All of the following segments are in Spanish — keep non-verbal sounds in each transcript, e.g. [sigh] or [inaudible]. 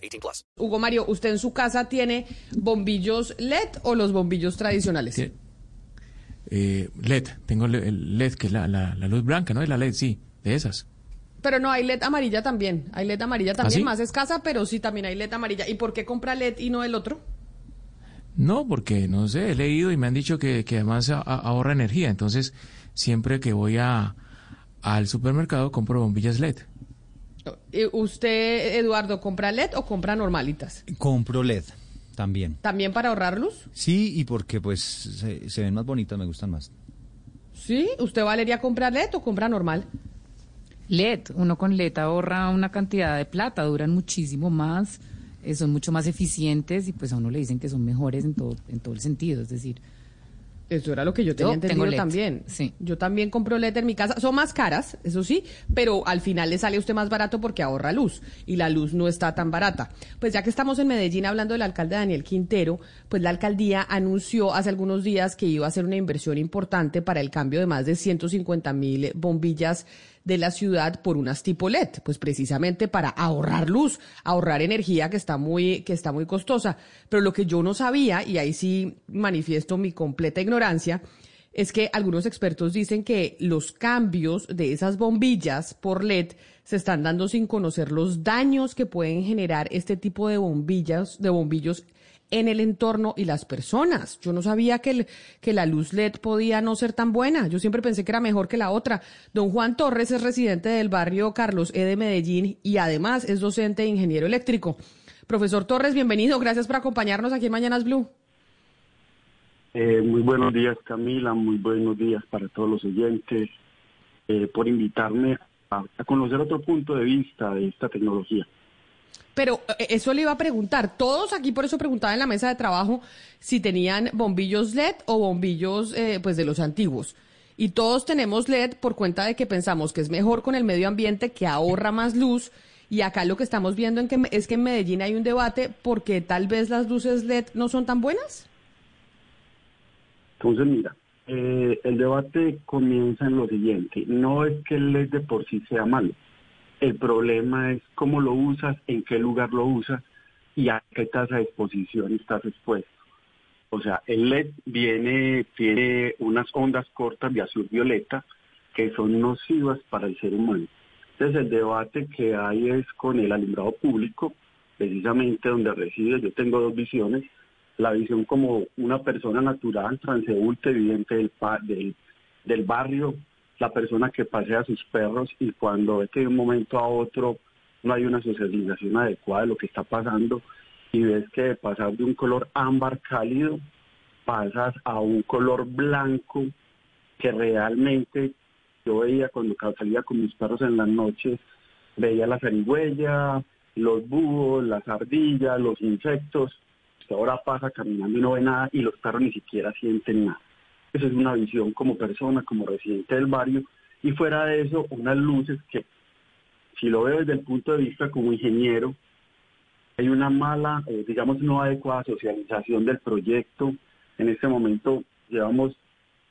18 plus. Hugo Mario, ¿usted en su casa tiene bombillos LED o los bombillos tradicionales? Sí. Eh, LED, tengo el- LED, que es la, la- la luz blanca, ¿no? Es la LED, sí, de esas. Pero no, hay LED amarilla también. Hay LED amarilla también, sí? más escasa, pero sí también hay LED amarilla. ¿Y por qué compra LED y no el otro? No, porque no sé, he leído y me han dicho que, que además a- a- ahorra energía. Entonces, siempre que voy a, al supermercado compro bombillas LED. Eh, ¿Usted, Eduardo, compra LED o compra normalitas? Compro LED también. ¿También para ahorrar luz? Sí, y porque pues se, se ven más bonitas, me gustan más. ¿Sí? ¿Usted, Valeria, compra LED o compra normal? LED, uno con LED ahorra una cantidad de plata, duran muchísimo más, eh, son mucho más eficientes y pues a uno le dicen que son mejores en todo, en todo el sentido, es decir, Eso era lo que yo tenía Yo entendido tengo también. sí. Yo también compro LED en mi casa. Son más caras, eso sí, pero al final le sale a usted más barato porque ahorra luz y la luz no está tan barata. Pues ya que estamos en Medellín hablando del alcalde Daniel Quintero, pues la alcaldía anunció hace algunos días que iba a hacer una inversión importante para el cambio de más de 150 mil bombillas de la ciudad por unas tipo LED, pues precisamente para ahorrar luz, ahorrar energía que está muy que está muy costosa. Pero lo que yo no sabía y ahí sí manifiesto mi completa ignorancia es que algunos expertos dicen que los cambios de esas bombillas por LED se están dando sin conocer los daños que pueden generar este tipo de bombillas de bombillos en el entorno y las personas. Yo no sabía que, el- que la luz LED podía no ser tan buena. Yo siempre pensé que era mejor que la otra. Don Juan Torres es residente del barrio Carlos E. de Medellín y además es docente e ingeniero eléctrico. Profesor Torres, bienvenido. Gracias por acompañarnos aquí en Mañanas Blue. Eh, muy buenos días Camila, muy buenos días para todos los oyentes, eh, por invitarme a, a conocer otro punto de vista de esta tecnología. Pero eh, eso le iba a preguntar. Todos aquí por eso preguntaban en la mesa de trabajo si tenían bombillos LED o bombillos eh, pues de los antiguos. Y todos tenemos LED por cuenta de que pensamos que es mejor con el medio ambiente, que ahorra más luz. Y acá lo que estamos viendo en que, es que en Medellín hay un debate porque tal vez las luces LED no son tan buenas. Entonces, mira, eh, el debate comienza en lo siguiente, no es que el LED de por sí sea malo, el problema es cómo lo usas, en qué lugar lo usas y a qué tasa de exposición estás expuesto. O sea, el LED tiene unas ondas cortas de azul violeta que son nocivas para el ser humano. Entonces el debate que hay es con el alumbrado público, precisamente donde reside, yo tengo dos visiones, la visión como una persona natural, transeúnte, viviente del, del barrio, la persona que pasea a sus perros y cuando ve que de un momento a otro no hay una socialización adecuada de lo que está pasando y ves que de pasar de un color ámbar cálido pasas a un color blanco que realmente yo veía cuando salía con mis perros en las noches, veía la zarigüeya, los búhos, las ardillas, los insectos, que ahora pasa caminando y no ve nada y los perros ni siquiera sienten nada. Esa es una visión como persona, como residente del barrio y fuera de eso unas luces que si lo veo desde el punto de vista como ingeniero, hay una mala, eh, digamos, no adecuada socialización del proyecto. En este momento llevamos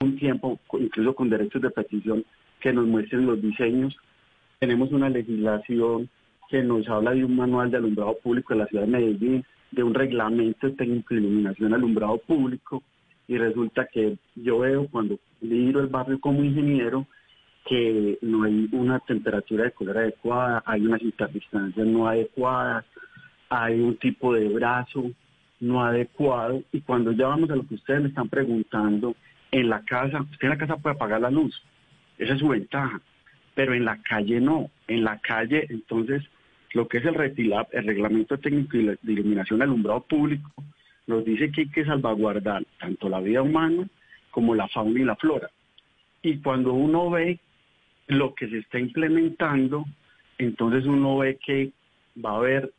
un tiempo, incluso con derechos de petición, que nos muestren los diseños. Tenemos una legislación que nos habla de un manual de alumbrado público de la ciudad de Medellín, de un reglamento técnico de iluminación alumbrado público, y resulta que yo veo cuando miro el barrio como ingeniero que no hay una temperatura de color adecuada, hay unas interdistancias no adecuadas, hay un tipo de brazo no adecuado y cuando ya vamos a lo que ustedes me están preguntando, en la casa, usted en la casa puede apagar la luz, esa es su ventaja, pero en la calle no, en la calle entonces lo que es el RETILAB, el Reglamento Técnico de Iluminación Alumbrado Público, nos dice que hay que salvaguardar tanto la vida humana como la fauna y la flora. Y cuando uno ve lo que se está implementando, entonces uno ve que va a haber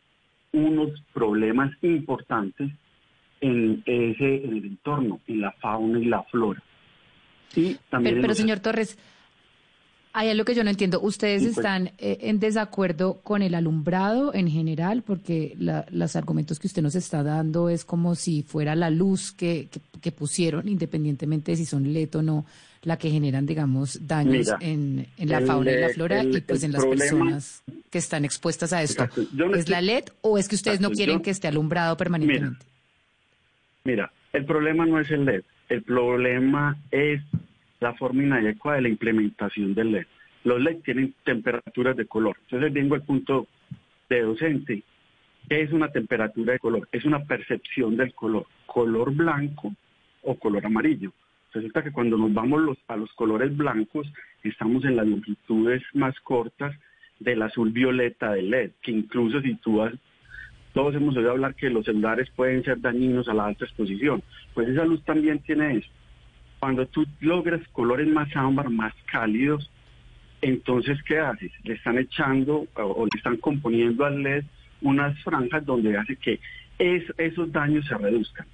unos problemas importantes en ese en el entorno, en la fauna y la flora. Y también Pero, señor Torres, hay algo que yo no entiendo. ¿Ustedes pues. están eh, en desacuerdo con el alumbrado en general? Porque la- los argumentos que usted nos está dando es como si fuera la luz que, que, que pusieron, independientemente de si son LED o no, la que generan, digamos, daños Mira, en, en la el, fauna y la flora el- y pues en las problema- personas que están expuestas a esto. Exacto. Yo no ¿Es estoy- la LED o es que ustedes no quieren Yo- que esté alumbrado permanentemente? Mira, el problema no es el LED, el problema es la forma inadecuada de la implementación del LED. Los LED tienen temperaturas de color. Entonces vengo al punto de docente. ¿Qué es una temperatura de color? Es una percepción del color, color blanco o color amarillo. Resulta que cuando nos vamos los- a los colores blancos, estamos en las longitudes más cortas del azul violeta del LED, que incluso si tú has todos hemos oído hablar que los celulares pueden ser dañinos a la alta exposición. Pues esa luz también tiene eso. Cuando tú logras colores más ámbar, más cálidos, entonces ¿qué haces? Le están echando o, o le están componiendo al LED unas franjas donde hace que es- esos daños se reduzcan.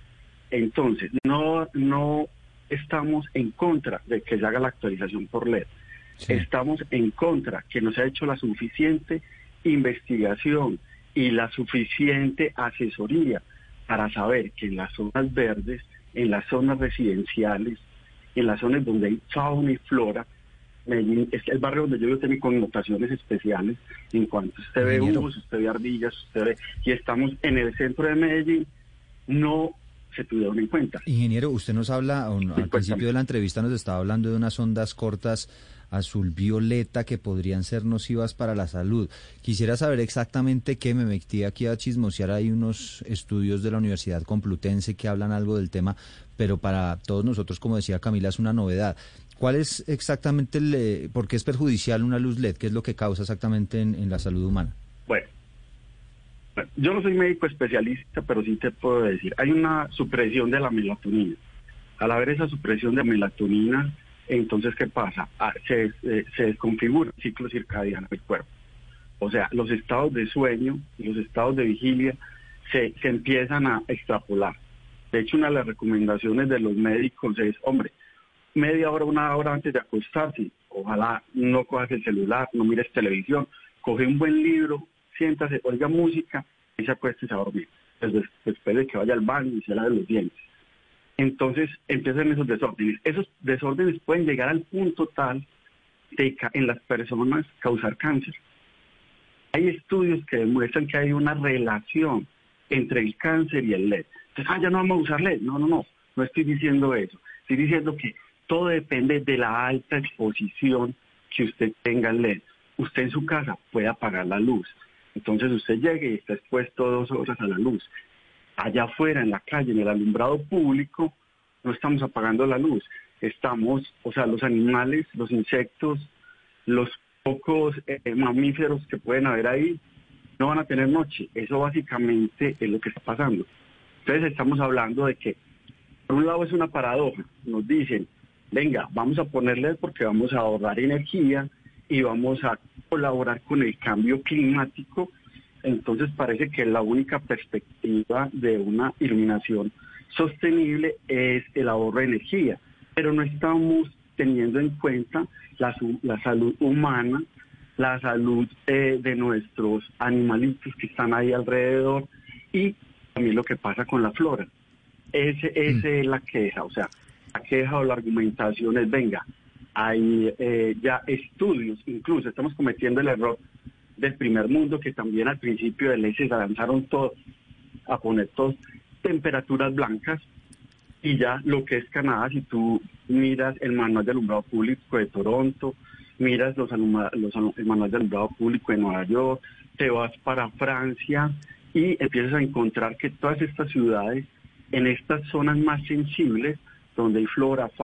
Entonces, no, no estamos en contra de que se haga la actualización por LED. Sí. Estamos en contra que no se ha hecho la suficiente investigación y la suficiente asesoría para saber que en las zonas verdes, en las zonas residenciales, en las zonas donde hay fauna y flora, Medellín es el barrio donde yo vivo tiene connotaciones especiales en cuanto usted ve hongos, usted ve ardillas, usted ve, y estamos en el centro de Medellín, no se tuvieron en cuenta. Ingeniero, usted nos habla, al principio de la entrevista nos estaba hablando de unas ondas cortas azul violeta que podrían ser nocivas para la salud. Quisiera saber exactamente qué, me metí aquí a chismosear, hay unos estudios de la Universidad Complutense que hablan algo del tema, pero para todos nosotros, como decía Camila, es una novedad. ¿Cuál es exactamente el, eh, por qué es perjudicial una luz LED? ¿Qué es lo que causa exactamente en, la salud humana? Bueno, yo no soy médico especialista, pero sí te puedo decir, hay una supresión de la melatonina. Al haber esa supresión de melatonina, entonces, ¿qué pasa? Ah, se, eh, se desconfigura el ciclo circadiano del cuerpo. O sea, los estados de sueño y los estados de vigilia se, se empiezan a extrapolar. De hecho, una de las recomendaciones de los médicos es, hombre, media hora, una hora antes de acostarse, ojalá no cojas el celular, no mires televisión, coge un buen libro, siéntase, oiga música y se acueste a dormir. Después, después de que vaya al baño y se lave los dientes. Entonces empiezan esos desórdenes. Esos desórdenes pueden llegar al punto tal de en las personas causar cáncer. Hay estudios que demuestran que hay una relación entre el cáncer y el LED. Entonces, ah, ya no vamos a usar LED. No, no, no, no estoy diciendo eso. Estoy diciendo que todo depende de la alta exposición que usted tenga al LED. Usted en su casa puede apagar la luz. Entonces usted llegue y está expuesto dos horas a la luz. Allá afuera, en la calle, en el alumbrado público, no estamos apagando la luz. Estamos, o sea, los animales, los insectos, los pocos eh, mamíferos que pueden haber ahí, no van a tener noche. Eso básicamente es lo que está pasando. Entonces estamos hablando de que, por un lado es una paradoja. Nos dicen, venga, vamos a ponerle porque vamos a ahorrar energía y vamos a colaborar con el cambio climático. Entonces parece que la única perspectiva de una iluminación sostenible es el ahorro de energía, pero no estamos teniendo en cuenta la, salud humana, la salud eh, de nuestros animalitos que están ahí alrededor y también lo que pasa con la flora. Ese, esa es la queja, o sea, la queja o la argumentación es, venga, hay eh, ya estudios, incluso estamos cometiendo el error del primer mundo que también al principio del ley se lanzaron todos a poner todos temperaturas blancas y ya lo que es Canadá, si tú miras el manual de alumbrado público de Toronto, miras los, aluma- los el manual de alumbrado público de Nueva York, te vas para Francia y empiezas a encontrar que todas estas ciudades, en estas zonas más sensibles, donde hay flora,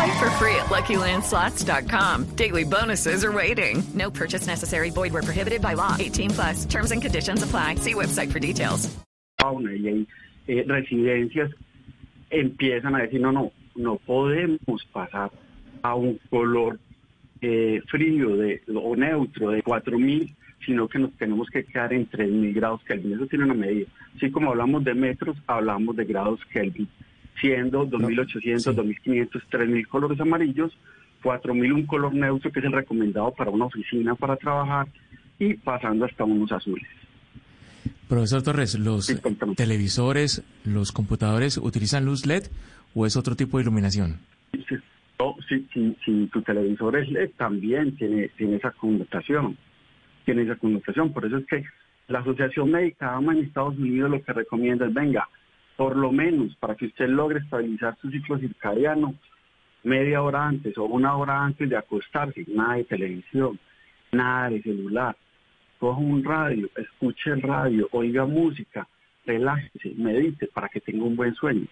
Play for free at LuckyLandSlots.com. Daily bonuses are waiting. No purchase necessary. Void were prohibited by law. 18 plus. Terms and conditions apply. See website for details. y eh, residencias empiezan a decir no no no podemos pasar a un color eh, frío de o neutro de 4000 sino que nos tenemos que quedar en 3000 grados Kelvin eso tiene una medida así como hablamos de metros hablamos de grados Kelvin siendo 2800 2500 3000 colores amarillos 4000 un color neutro que es el recomendado para una oficina para trabajar y pasando hasta unos azules Profesor Torres, ¿los televisores, los computadores utilizan luz LED o es otro tipo de iluminación? No, si, si- si tu televisor es LED, también tiene, tiene esa connotación. Tiene esa connotación. Por eso es que la Asociación Médica AMA en Estados Unidos lo que recomienda es, venga, por lo menos para que usted logre estabilizar su ciclo circadiano, media hora antes o una hora antes de acostarse, nada de televisión, nada de celular. Coja un radio, escuche el radio, oiga música, relájese, medite para que tenga un buen sueño,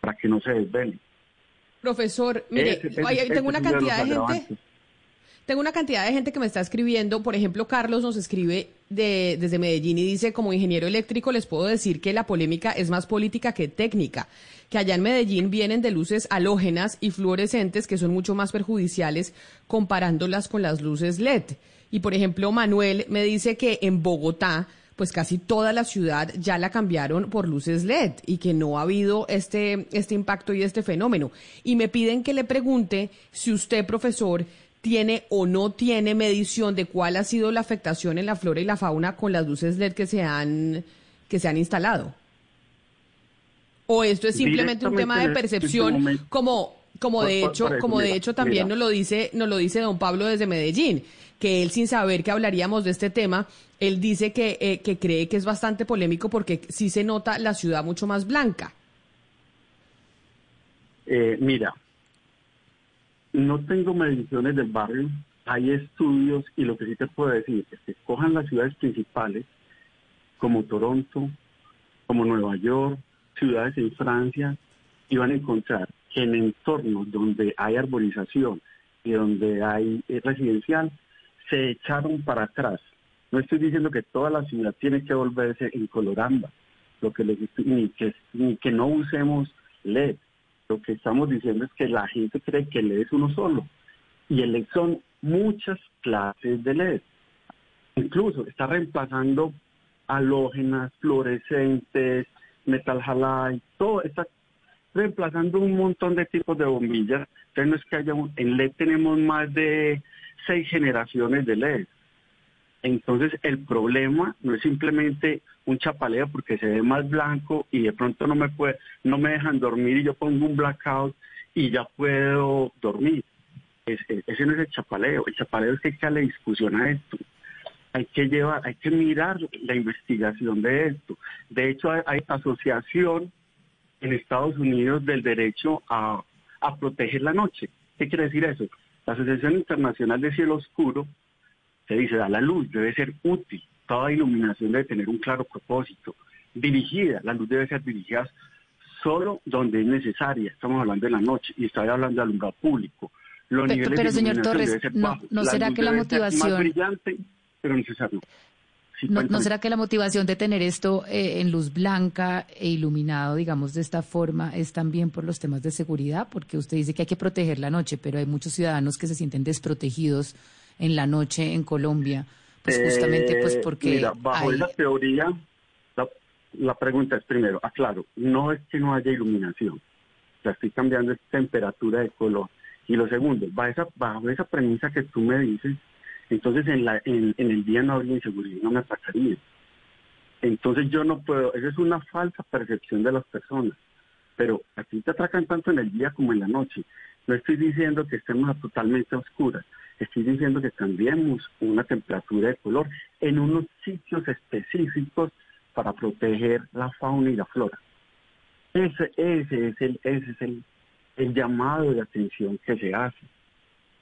para que no se desvele. Profesor, mire, Ese- ese- ay, ese tengo una de cantidad de gente. Tengo una cantidad de gente que me está escribiendo. Por ejemplo, Carlos nos escribe de, desde Medellín y dice, como ingeniero eléctrico les puedo decir que la polémica es más política que técnica, que allá en Medellín vienen de luces halógenas y fluorescentes que son mucho más perjudiciales comparándolas con las luces LED. Y por ejemplo, Manuel me dice que en Bogotá pues casi toda la ciudad ya la cambiaron por luces LED y que no ha habido este, este impacto y este fenómeno. Y me piden que le pregunte si usted, profesor, tiene o no tiene medición de cuál ha sido la afectación en la flora y la fauna con las luces LED que se han, que se han instalado. O esto es simplemente un tema de este percepción, como, como de hecho, como de hecho también nos lo dice, nos lo dice don Pablo desde Medellín, que él sin saber que hablaríamos de este tema, él dice que, eh, que cree que es bastante polémico porque sí se nota la ciudad mucho más blanca. Eh, mira, no tengo mediciones del barrio, hay estudios y lo que sí te puedo decir es que cojan las ciudades principales como Toronto, como Nueva York, ciudades en Francia y van a encontrar que en entornos donde hay arborización y donde hay eh, residencial se echaron para atrás. No estoy diciendo que toda la ciudad tiene que volverse en color ámbar, lo que les ni que ni que no usemos LED. Lo que estamos diciendo es que la gente cree que LED es uno solo y el LED son muchas clases de LED. Incluso está reemplazando halógenas, fluorescentes, metal halide, todo está reemplazando un montón de tipos de bombillas. Entonces no es que haya un, en LED tenemos más de seis generaciones de LED. Entonces el problema no es simplemente un chapaleo porque se ve más blanco y de pronto no me puede, no me dejan dormir y yo pongo un blackout y ya puedo dormir. Es- es- ese no es el chapaleo. El chapaleo es que hay que darle discusión a esto. Hay que llevar, hay que mirar la investigación de esto. De hecho, hay, hay asociación en Estados Unidos del derecho a, a proteger la noche. ¿Qué quiere decir eso? La Asociación Internacional de Cielo Oscuro se dice, da la luz, debe ser útil. Toda iluminación debe tener un claro propósito. Dirigida, la luz debe ser dirigida solo donde es necesaria. Estamos hablando de la noche y estoy hablando de alumbrado público. Los niveles pero, de señor Torres, no-. ¿no será que la motivación- más brillante, pero necesario. Sí, ¿No, ¿No cuéntame. será que la motivación de tener esto eh, en luz blanca e iluminado, digamos, de esta forma, es también por los temas de seguridad? Porque usted dice que hay que proteger la noche, pero hay muchos ciudadanos que se sienten desprotegidos en la noche en Colombia, pues justamente pues Eh, porque Mira, bajo hay- esa teoría, la, la pregunta es primero, aclaro, no es que no haya iluminación, la estoy cambiando es temperatura de color. Y lo segundo, bajo esa, bajo esa premisa que tú me dices, entonces en, la, en, en el día no habría inseguridad, no me atacaría. Entonces yo no puedo, esa es una falsa percepción de las personas, pero aquí te atracan tanto en el día como en la noche. No estoy diciendo que estemos totalmente a oscuras, estoy diciendo que cambiemos una temperatura de color en unos sitios específicos para proteger la fauna y la flora. Ese, ese es el, ese es el, el llamado de atención que se hace.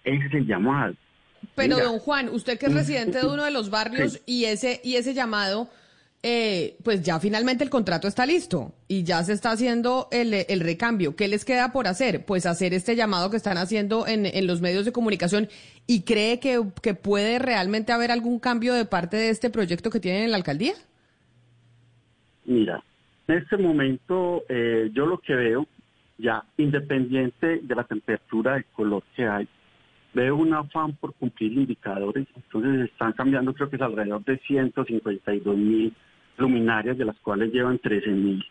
Ese es el llamado. Pero Mira, don Juan, usted que es residente de uno de los barrios Sí. y ese y ese llamado eh, pues ya finalmente el contrato está listo y ya se está haciendo el, recambio. ¿Qué les queda por hacer? Pues hacer este llamado que están haciendo en, los medios de comunicación y cree que, que puede realmente haber algún cambio de parte de este proyecto que tienen en la alcaldía. Mira, en este momento eh, yo lo que veo, ya independiente de la temperatura de color que hay, veo un afán por cumplir indicadores, entonces están cambiando creo que es alrededor de 152 mil luminarias, de las cuales llevan 13 mil.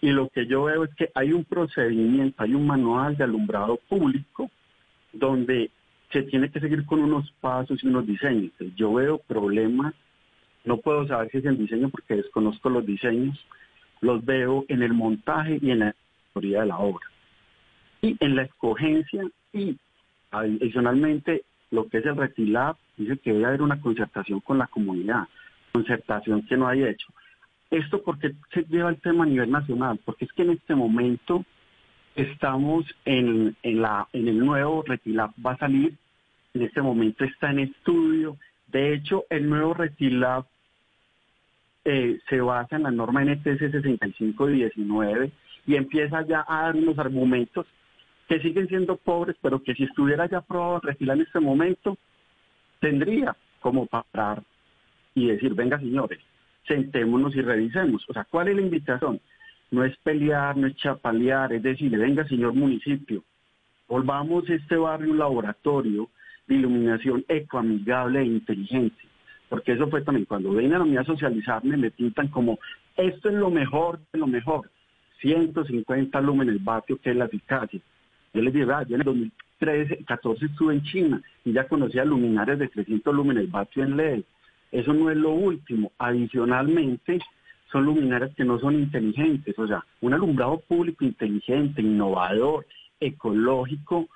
Y lo que yo veo es que hay un procedimiento, hay un manual de alumbrado público donde se tiene que seguir con unos pasos y unos diseños. Yo veo problemas, no puedo saber si es el diseño porque desconozco los diseños, los veo en el montaje y en la teoría de la obra. Y en la escogencia y adicionalmente lo que es el Retilab dice que debe haber una concertación con la comunidad, concertación que no hay hecho. Esto porque se lleva el tema a nivel nacional, porque es que en este momento estamos en, en, la, en el nuevo Retilab, va a salir, en este momento está en estudio, de hecho el nuevo Retilab eh, se basa en la norma NTS 6519 y empieza ya a dar unos argumentos que siguen siendo pobres, pero que si estuviera ya aprobado Retila en este momento, tendría como parar y decir, venga señores, sentémonos y revisemos. O sea, ¿cuál es la invitación? No es pelear, no es chapalear, es decirle, venga señor municipio, volvamos este barrio un laboratorio de iluminación ecoamigable e inteligente. Porque eso fue también, cuando vienen a mí a socializarme, me pintan como, esto es lo mejor de lo mejor. 150 lúmenes vatio, que es la eficacia. Yo les digo, yo en el 2013, 14 estuve en China y ya conocía luminarias de 300 lúmenes vatio en LED. Eso no es lo último. Adicionalmente, son luminarias que no son inteligentes. O sea, un alumbrado público inteligente, innovador, ecológico,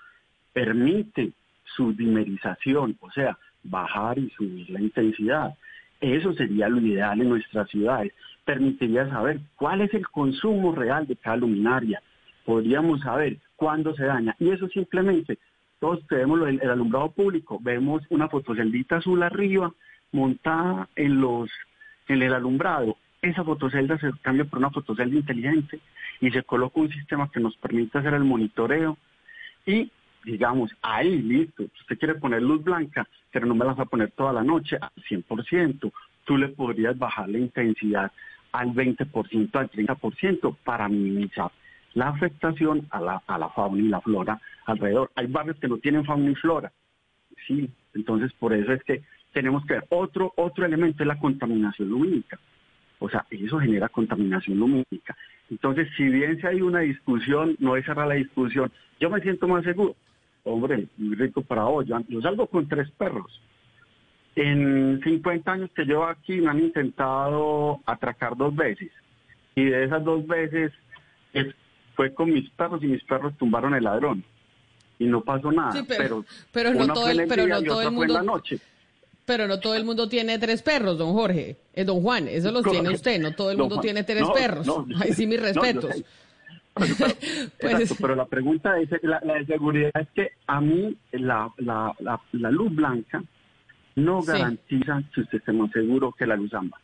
permite su dimerización, o sea, bajar y subir la intensidad. Eso sería lo ideal en nuestras ciudades. Permitiría saber cuál es el consumo real de cada luminaria. Podríamos saber cuándo se daña. Y eso simplemente, todos vemos el, el alumbrado público, vemos una fotoceldita azul arriba montada en los en el alumbrado. Esa fotocelda se cambia por una fotocelda inteligente y se coloca un sistema que nos permite hacer el monitoreo y digamos, ahí listo, usted quiere poner luz blanca, pero no me la vas a poner toda la noche al 100%, tú le podrías bajar la intensidad al 20%, al 30% para minimizar la afectación a la, a la fauna y la flora alrededor. Hay barrios que no tienen fauna y flora, sí, entonces por eso es que tenemos que ver otro, otro elemento es la contaminación lumínica. O sea, eso genera contaminación lumínica. Entonces, si bien si hay una discusión, no es cerrar la discusión, yo me siento más seguro. Hombre, muy rico para hoy. Yo, salgo con tres perros. En 50 años que llevo aquí me han intentado atracar dos veces. Y de esas dos veces es- fue con mis perros y mis perros tumbaron el ladrón. Y no pasó nada. Sí, pero- pero pero no todo el- pero no todo el en la noche. Pero no todo el mundo tiene tres perros, don Jorge. Eh, don Juan, eso los tiene usted. No todo el mundo tiene tres no, perros. no, [laughs] Ay, sí, mis no, respetos. sé. Pero, [laughs] pero- Pues- exacto, pero la pregunta es, la, la de seguridad es que a mí la, la, la, la luz blanca no Sí. garantiza que usted esté más seguro que la luz ámbar.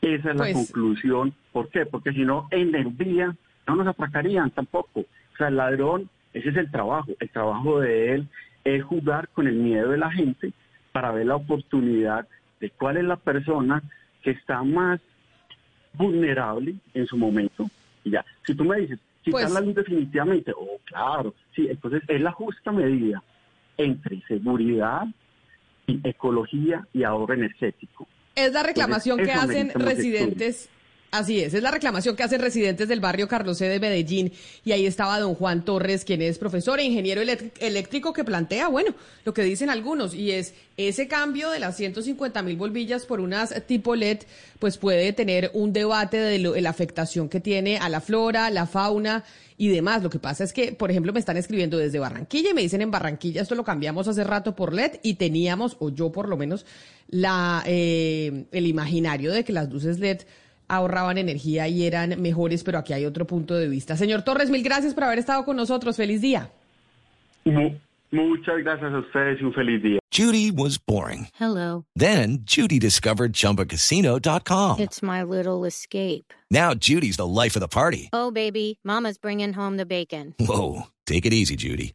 Esa es la Pues- conclusión. ¿Por qué? Porque si no, en el día no nos atracarían tampoco. O sea, el ladrón, ese es el trabajo. El trabajo de él es jugar con el miedo de la gente para ver la oportunidad de cuál es la persona que está más vulnerable en su momento. Y ya, si tú me dices, quitar Pues- la luz definitivamente, oh, claro, sí, entonces es la justa medida entre seguridad y ecología y ahorro energético. Es la reclamación que Entonces, eso hacen residentes. Así es, es la reclamación que hacen residentes del barrio Carlos C. de Medellín. Y ahí estaba don Juan Torres, quien es profesor e ingeniero eléctrico, que plantea, bueno, lo que dicen algunos, y es ese cambio de las 150 mil bombillas por unas tipo LED, pues puede tener un debate de, lo- de la afectación que tiene a la flora, la fauna y demás. Lo que pasa es que, por ejemplo, me están escribiendo desde Barranquilla y me dicen en Barranquilla esto lo cambiamos hace rato por LED y teníamos, o yo por lo menos, la eh, el imaginario de que las luces LED ahorraban energía y eran mejores, pero aquí hay otro punto de vista. Señor Torres, mil gracias por haber estado con nosotros. Feliz día. Mu- Muchas gracias a ustedes y un feliz día. Judy was boring. Hello. Then Judy discovered ChumbaCasino.com. It's my little escape. Now Judy's the life of the party. Oh, baby, Mama's bringing home the bacon. Whoa, take it easy, Judy.